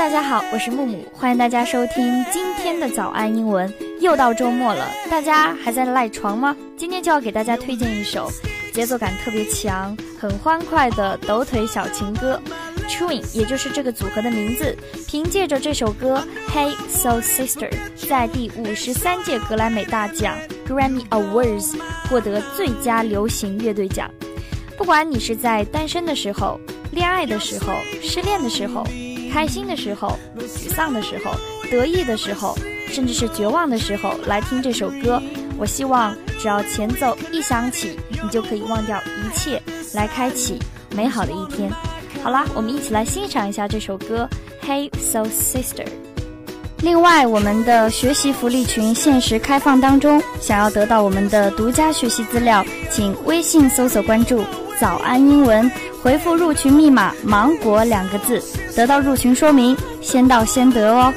大家好，我是木木，欢迎大家收听今天的早安英文。又到周末了，大家还在赖床吗？今天就要给大家推荐一首节奏感特别强、很欢快的抖腿小情歌。Twin，也就是这个组合的名字，凭借着这首歌《Hey So Sister》在第五十三届格莱美大奖 Grammy Awards 获得最佳流行乐队奖。不管你是在单身的时候、恋爱的时候、失恋的时候、开心的时候、沮丧的时候、得意的时候，甚至是绝望的时候，来听这首歌，我希望只要前奏一响起，你就可以忘掉一切，来开启美好的一天。好啦，我们一起来欣赏一下这首歌《Hey So Sister》。另外，我们的学习福利群限时开放当中，想要得到我们的独家学习资料，请微信搜索关注“早安英文”，回复入群密码“芒果”两个字，得到入群说明，先到先得哦。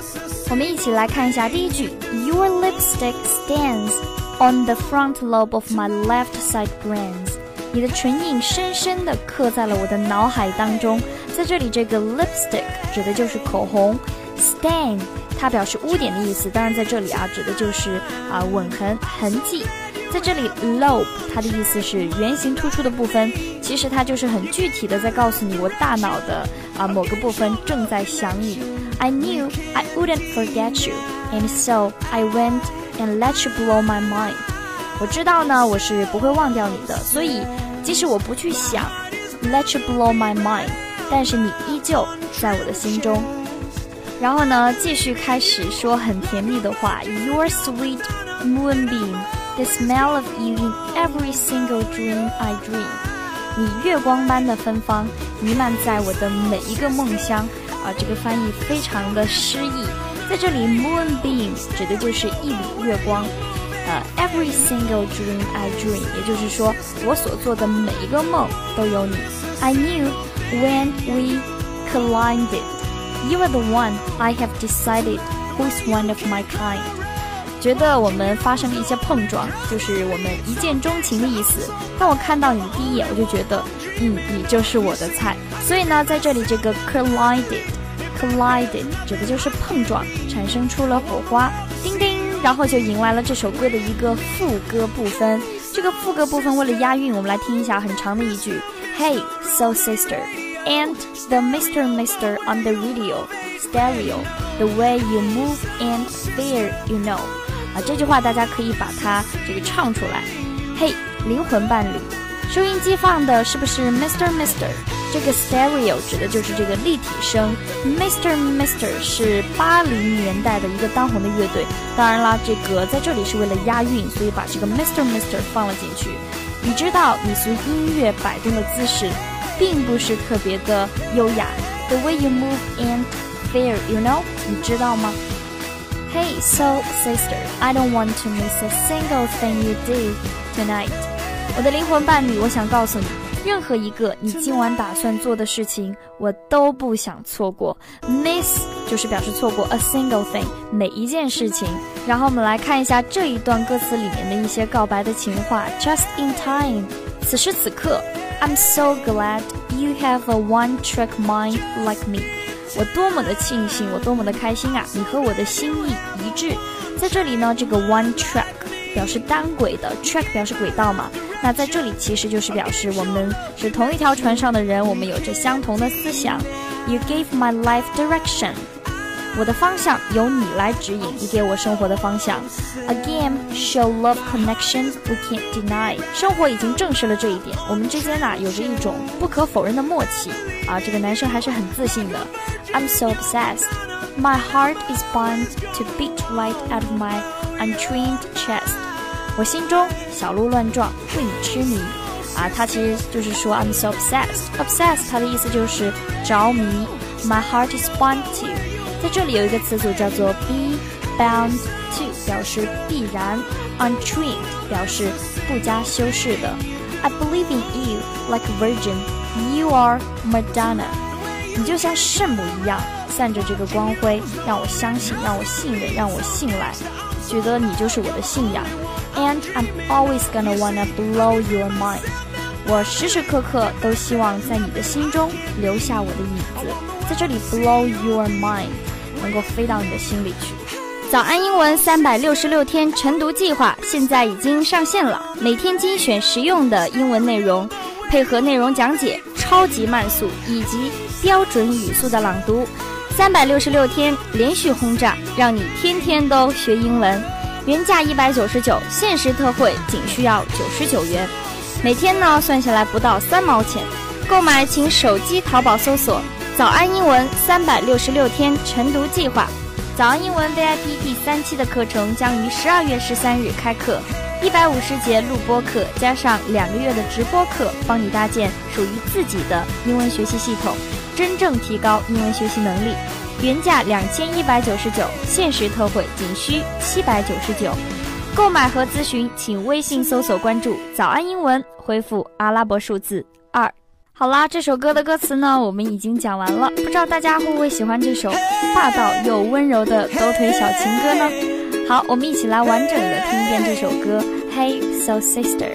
我们一起来看一下第一句：Your lipstick stands on the front lobe of my left side brains。你的唇印深深地刻在了我的脑海当中。在这里，这个 lipstick 指的就是口红，stain 它表示污点的意思。当然，在这里啊，指的就是啊吻痕痕迹。在这里，lobe 它的意思是圆形突出的部分，其实它就是很具体的在告诉你，我大脑的啊某个部分正在想你。I knew I wouldn't forget you, and so I went and let you blow my mind. 我知道呢，我是不会忘掉你的，所以即使我不去想，let you blow my mind，但是你依旧在我的心中。然后呢，继续开始说很甜蜜的话，Your sweet moonbeam, the smell of you in every single dream I dream。 你月光般的芬芳弥漫在我的每一个梦乡啊，这个翻译非常的诗意。在这里，moonbeam 指的就是一缕月光。呃，every single dream I dream，也就是说，我所做的每一个梦都有你。I knew when we collided, you are the one I have decided who is one of my kind。觉得我们发生了一些碰撞，就是我们一见钟情的意思。当我看到你第一眼，我就觉得，嗯，你就是我的菜。所以呢，在这里这个 collided，collided 指的就是碰撞，产生出了火花。叮叮。然后就迎来了这首歌的一个副歌部分。这个副歌部分为了押韵，我们来听一下很长的一句：Hey, so sister, and the Mister Mister on the radio stereo, the way you move and feel, you know。啊，这句话大家可以把它这个唱出来。嘿，灵魂伴侣，收音机放的是不是 Mister Mister？这个 stereo 指的就是这个立体声，Mr. Mr. 是八零年代的一个当红的乐队。当然啦，这个在这里是为了押韵，所以把这个 Mr. Mr. 放了进去。你知道，你随音乐摆动的姿势，并不是特别的优雅。The way you move and there, you know，你知道吗 ？Hey, soul sister, I don't want to miss a single thing you do tonight。我的灵魂伴侣，我想告诉你。任何一个你今晚打算做的事情，我都不想错过。Miss 就是表示错过，a single thing 每一件事情。然后我们来看一下这一段歌词里面的一些告白的情话。Just in time，此时此刻，I'm so glad you have a one-track mind like me。 我多么的庆幸，我多么的开心啊！你和我的心意一致。在这里呢，这个 one track 表示单轨的，track 表示轨道嘛。那在这里其实就是表示我们是同一条船上的人，我们有着相同的思想。You gave my life direction，我的方向由你来指引，你给我生活的方向。Again, show love connection we can't deny。生活已经证实了这一点，我们之间呐有着一种不可否认的默契啊。这个男生还是很自信的。I'm so obsessed, my heart is bound to beat right out of my untrained chest。我心中小鹿乱撞，为你痴迷，啊，他其实就是说 I'm so obsessed。obsessed 它的意思就是着迷。My heart is bound to，在这里有一个词组叫做 be bound to，表示必然。Untrained 表示不加修饰的。I believe in you like a virgin. You are Madonna。你就像圣母一样，散着这个光辉，让我相信，让我信任，让我信赖，觉得你就是我的信仰。And I'm always gonna wanna blow your mind。我时时刻刻都希望在你的心中留下我的影子，在这里 blow your mind，能够飞到你的心里去。早安英文三百六十六天晨读计划现在已经上线了，每天精选实用的英文内容，配合内容讲解、超级慢速以及标准语速的朗读，三百六十六天连续轰炸，让你天天都学英文。原价一百九十九，限时特惠仅需要九十九元，每天呢算下来不到三毛钱。购买请手机淘宝搜索“早安英文三百六十六天晨读计划”。早安英文 VIP 第三期的课程将于十二月十三日开课，一百五十节录播课加上两个月的直播课，帮你搭建属于自己的英文学习系统，真正提高英文学习能力。原价两千一百九十九，限时特惠仅需七百九十九。购买和咨询请微信搜索关注“早安英文”，回复阿拉伯数字。好啦，这首歌的歌词呢，我们已经讲完了。不知道大家会不会喜欢这首霸道又温柔的抖腿小情歌呢？好，我们一起来完整的听一遍这首歌。Hey, so sister.